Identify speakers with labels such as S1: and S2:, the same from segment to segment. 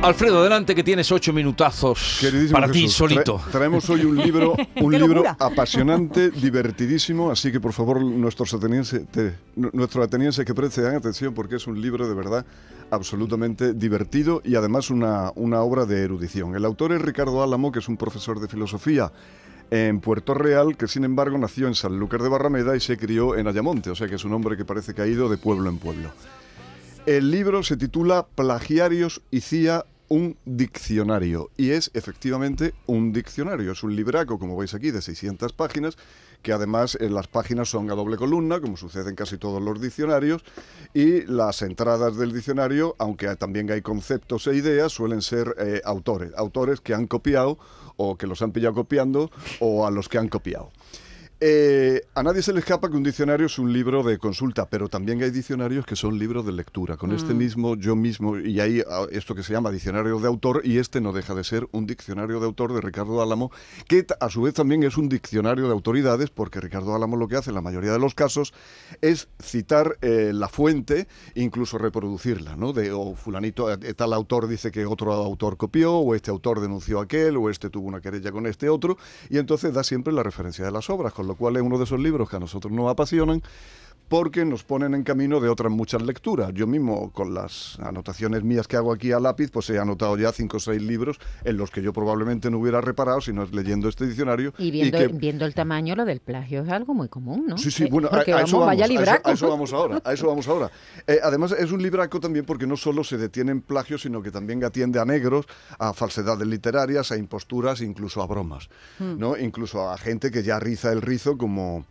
S1: Alfredo, adelante que tienes ocho minutazos
S2: Queridísimo
S1: para ti
S2: Jesús,
S1: solito.
S2: tra- traemos hoy un libro, un
S3: ¡Qué
S2: libro apasionante, divertidísimo, así que por favor nuestros atenienses, te- nu- nuestros atenienses que presten atención porque es un libro de verdad absolutamente divertido y además una, una obra de erudición. El autor es Ricardo Álamo, que es un profesor de filosofía en Puerto Real, que sin embargo nació en Sanlúcar de Barrameda y se crió en Ayamonte, o sea que es un hombre que parece que ha ido de pueblo en pueblo. El libro se titula Plagiarios y CIA, un diccionario. Y es efectivamente un diccionario. Es un libraco, como veis aquí, de 600 páginas, que además eh, las páginas son a doble columna, como sucede en casi todos los diccionarios. Y las entradas del diccionario, aunque también hay conceptos e ideas, suelen ser eh, autores. Autores que han copiado o que los han pillado copiando o a los que han copiado. Eh, a nadie se le escapa que un diccionario es un libro de consulta, pero también hay diccionarios que son libros de lectura. Con este mismo, yo mismo, y hay ah, esto que se llama diccionario de autor, y este no deja de ser un diccionario de autor de Ricardo Álamo, que a su vez también es un diccionario de autoridades, porque Ricardo Álamo lo que hace en la mayoría de los casos es citar eh, la fuente, incluso reproducirla, ¿no? De, o fulanito, eh, tal autor dice que otro autor copió, o este autor denunció a aquel, o este tuvo una querella con este otro, y entonces da siempre la referencia de las obras, con lo cual es uno de esos libros que a nosotros nos apasionan porque nos ponen en camino de otras muchas lecturas. Yo mismo, con las anotaciones mías que hago aquí a lápiz, pues he anotado ya cinco o seis libros en los que yo probablemente no hubiera reparado si no es leyendo este diccionario.
S3: Y viendo,
S2: que-
S3: viendo el tamaño, lo del plagio es algo muy común, ¿no?
S2: Sí, sí,
S3: Eh,
S2: bueno, a, a
S3: vamos,
S2: eso vamos,
S3: vaya
S2: a eso-
S3: libraco.
S2: a eso vamos ahora, a eso vamos ahora. Eh, además es un libraco también porque no solo se detiene en plagios, sino que también atiende a negros, a falsedades literarias, a imposturas, incluso a bromas,
S3: Hmm.
S2: ¿no? Incluso a gente que ya riza el rizo como...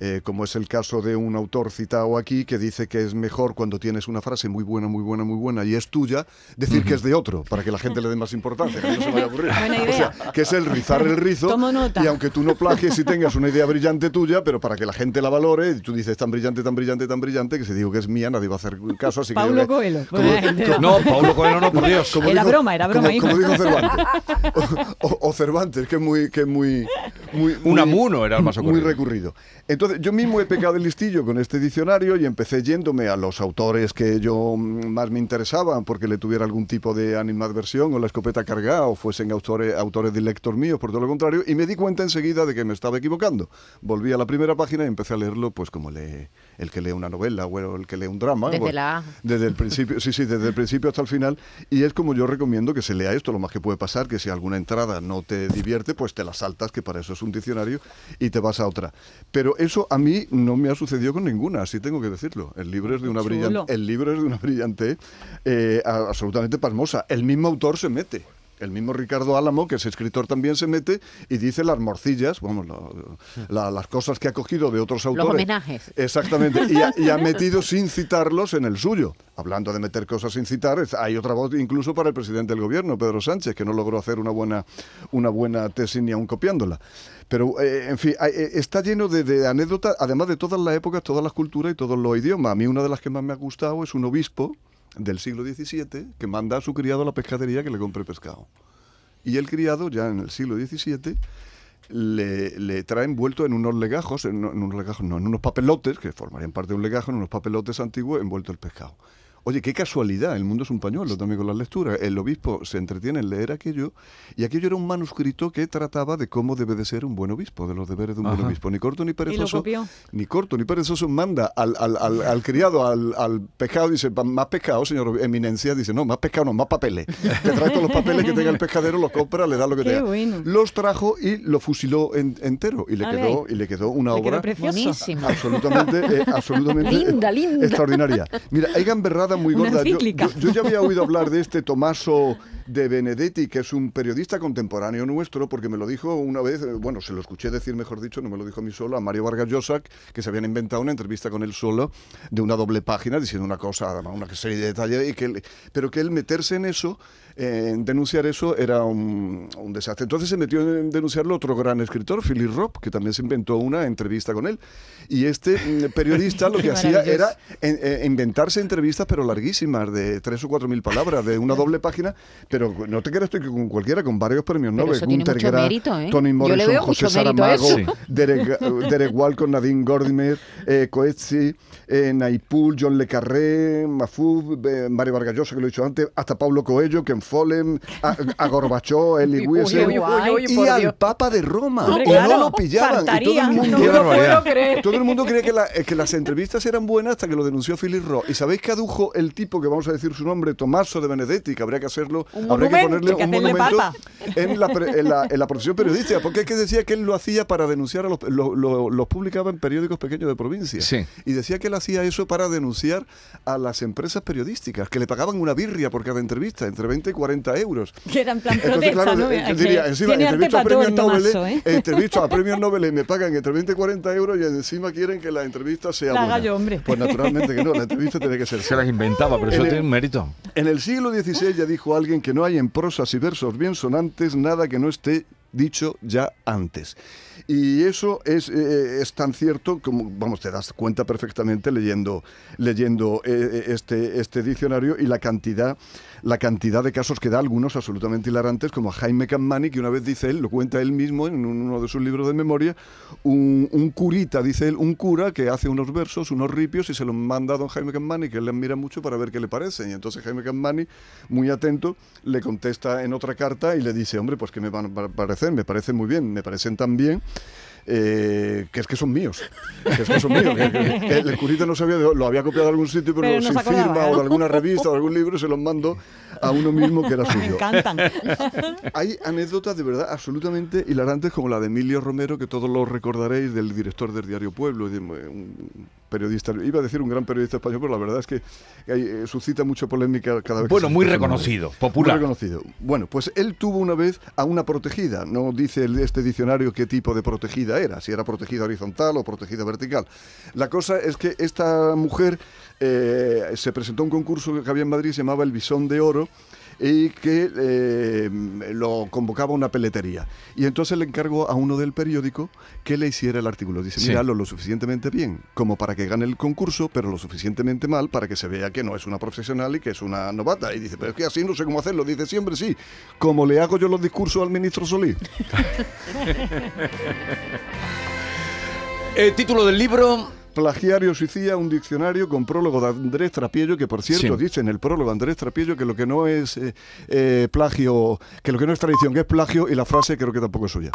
S2: eh, como es el caso de un autor citado aquí que dice que es mejor cuando tienes una frase muy buena, muy buena, muy buena y es tuya, decir que es de otro, para que la gente le dé más importancia, que no se vaya a aburrir.
S4: Buena
S2: O
S4: idea.
S2: sea, que es el rizar el rizo
S4: Tomo nota.
S2: y aunque tú no plagies y tengas una idea brillante tuya, pero para que la gente la valore, y tú dices tan brillante, tan brillante, tan brillante, que si digo que es mía nadie va a hacer caso, así que...
S4: Paulo
S2: yo le-
S4: Coelho.
S2: como-
S4: idea.
S1: No, Paulo Coelho no, por Dios.
S2: como
S4: Era broma, era broma,
S2: Como, como dijo Cervantes. O, o- o Cervantes, que es muy... Que es muy, muy, muy-
S1: Unamuno era el más
S2: Muy
S1: ocurrido.
S2: recurrido. Entonces, yo mismo he pecado de listillo con este diccionario y empecé yéndome a los autores que yo más me interesaban porque le tuviera algún tipo de animadversión o la escopeta cargada o fuesen autores, autores directos míos, por todo lo contrario, y me di cuenta enseguida de que me estaba equivocando. Volví a la primera página y empecé a leerlo pues como lee, el que lee una novela o el que lee un drama.
S3: Desde
S2: Bueno,
S3: la A.
S2: desde el principio, sí, sí, desde el principio hasta el final. Y es como yo recomiendo que se lea esto, lo más que puede pasar, que si alguna entrada no te divierte, pues te la saltas, que para eso es un diccionario, y te vas a otra. Pero eso a mí no me ha sucedido con ninguna, así tengo que decirlo. El libro es de una brillante, el libro es de una brillante, eh, absolutamente pasmosa. El mismo autor se mete. El mismo Ricardo Álamo, que es escritor, también se mete y dice las morcillas, vamos, la- la- las cosas que ha cogido de otros autores.
S3: homenajes.
S2: Exactamente, y ha, y ha metido sin citarlos en el suyo. Hablando de meter cosas sin citar, hay otra voz incluso para el presidente del gobierno, Pedro Sánchez, que no logró hacer una buena, una buena tesis ni aun copiándola. Pero, eh, en fin, eh, está lleno de, de anécdotas, además de todas las épocas, todas las culturas y todos los idiomas. A mí una de las que más me ha gustado es un obispo del siglo XVII que manda a su criado a la pescadería que le compre pescado. Y el criado, ya en el siglo XVII, le, le trae envuelto en unos legajos, en, en unos legajos, no, en unos papelotes, que formarían parte de un legajo, en unos papelotes antiguos, envuelto el pescado. Oye, qué casualidad, el mundo es un pañuelo también con las lecturas. El obispo se entretiene en leer aquello y aquello era un manuscrito que trataba de cómo debe de ser un buen obispo, de los deberes de un buen
S1: Ajá.
S2: obispo. Ni corto ni perezoso. Ni corto ni perezoso manda al, al, al, al criado, al, pescado, dice, "Pa- más pescado, señor eminencia, dice, no, más pescado, no, más papeles. Te trae todos los papeles que tenga el pescadero, los compra, le da lo que
S4: Qué
S2: tenga.
S4: bueno.
S2: Los trajo y lo fusiló en- entero y le quedó, y le quedó una
S4: Le quedó
S2: obra.
S3: Buenísimo.
S2: absolutamente, eh, absolutamente
S3: Linda, linda.
S2: extraordinaria. Mira, hay gamberradas muy gorda. Yo, yo- yo ya había oído hablar de este Tomaso de Benedetti, que es un periodista contemporáneo nuestro, porque me lo dijo una vez, eh, bueno, se lo escuché decir, mejor dicho, no me lo dijo a mí solo, a Mario Vargas Llosa, que se habían inventado una entrevista con él solo, de una doble página, diciendo una cosa, además, una serie de detalles, y que él- pero que él meterse en eso, eh, en denunciar eso, era un, un desastre. Entonces se metió en denunciarlo otro gran escritor, Philip Roth, que también se inventó una entrevista con él. Y este mm, periodista lo que hacía era en- eh, inventarse entrevistas, pero larguísimas, de tres o cuatro mil palabras, de una doble página, pero no te tú que con cualquiera, con varios premios
S3: Pero
S2: Nobel, Gunter
S3: mucho
S2: Grass,
S3: mérito, ¿eh?
S2: Tony
S3: Yo le
S2: Morrison,
S3: veo
S2: José Saramago. Derek, Derek Walcott, Nadine Gordimer, eh, Coetzee, eh, Naipul, John Le Carré, Mafuz, eh, Mario Vargas Llosa, que lo he dicho antes, hasta Pablo Coelho, Ken Follem, a, a Gorbachov, Eli
S4: Uy,
S2: Wiesel,
S4: uy, uy, uy,
S2: y al
S4: Dios.
S2: Papa de Roma.
S4: Hombre,
S2: y
S4: claro,
S2: no lo pillaban. Y todo el mundo,
S4: No puedo creer.
S2: todo el mundo creía que, la- eh, que las entrevistas eran buenas hasta que lo denunció Philip Roth. ¿Y sabéis que adujo el tipo que vamos a decir su nombre, Tomaso de Benedetti, que habría que hacerlo,
S4: Un
S2: habría que ponerle
S4: que
S2: un monumento en la, en, la, en la profesión periodística? Porque es que decía que él lo hacía para denunciar a los... lo- lo- los publicaba en periódicos pequeños de provincia.
S1: Sí.
S2: Y decía que él hacía eso para denunciar a las empresas periodísticas, que le pagaban una birria por cada entrevista, entre 20 y 40 euros.
S4: Que era en plan
S2: Entonces,
S4: protesta,
S2: claro,
S4: ¿no?
S2: eh,
S4: Que
S2: diría, encima, entrevisto a premios
S4: el
S2: Nobel,
S4: Tomaso, ¿eh?
S2: entrevisto a premios Nobel y me pagan entre 20 y 40 euros y encima quieren que la entrevista sea
S4: La haga
S2: buena.
S4: yo, hombre.
S2: Pues naturalmente que no, la entrevista tiene que ser
S1: Se las inventaba, pero eso
S2: En el-
S1: tiene un mérito.
S2: En el siglo XVI ya dijo alguien que no hay en prosas y versos bien sonantes nada que no esté dicho ya antes. Y eso es, eh, es tan cierto como, vamos, te das cuenta perfectamente leyendo, leyendo eh, este, este diccionario y la cantidad, la cantidad de casos que da algunos absolutamente hilarantes, como a Jaime Cammani, que una vez dice él, lo cuenta él mismo en uno de sus libros de memoria, un, curita, dice él, un cura que hace unos versos, unos ripios y se los manda a don Jaime Cammani, que él le admira mucho para ver qué le parecen. Y entonces Jaime Cammani, muy atento, le contesta en otra carta y le dice, hombre, pues que me van a pa- parecer, me parecen muy bien, me parecen tan bien. eh, que es que son míos, que es que son míos. que- que- que el curita no sabía, de- lo había copiado de algún sitio, pero,
S4: Pero no
S2: sin
S4: acordaba,
S2: firma o
S4: ¿eh?
S2: de alguna revista o de algún libro, se los mando a uno mismo que era
S4: Me
S2: suyo.
S4: encantan.
S2: Hay anécdotas de verdad absolutamente hilarantes como la de Emilio Romero, que todos lo recordaréis, del director del diario Pueblo, un periodista, iba a decir un gran periodista español, pero la verdad es que hay- eh, suscita mucha polémica cada vez que
S1: Bueno, muy reconocido,
S2: Muy
S1: popular.
S2: reconocido. Bueno, pues él tuvo una vez a una protegida, no dice este diccionario qué tipo de protegida era, si era protegida horizontal o protegida vertical. La cosa es que esta mujer eh, se presentó a un concurso que había en Madrid, se llamaba El Bisón de Oro, y que eh, lo convocaba a una peletería. Y entonces le encargó a uno del periódico que le hiciera el artículo. Dice,
S1: Sí.
S2: mira, lo suficientemente bien como para que gane el concurso, pero lo suficientemente mal para que se vea que no es una profesional y que es una novata. Y dice, pero es que así no sé cómo hacerlo. Dice, siempre sí, como le hago yo los discursos al ministro Solís.
S1: Eh, título del libro.
S2: Plagiario Suicía, un diccionario con prólogo de Andrés Trapiello, que por cierto
S1: Sí.
S2: dice en el prólogo Andrés Trapiello que lo que no es eh, eh, plagio, que lo que no es tradición, que es plagio, y la frase creo que tampoco es suya.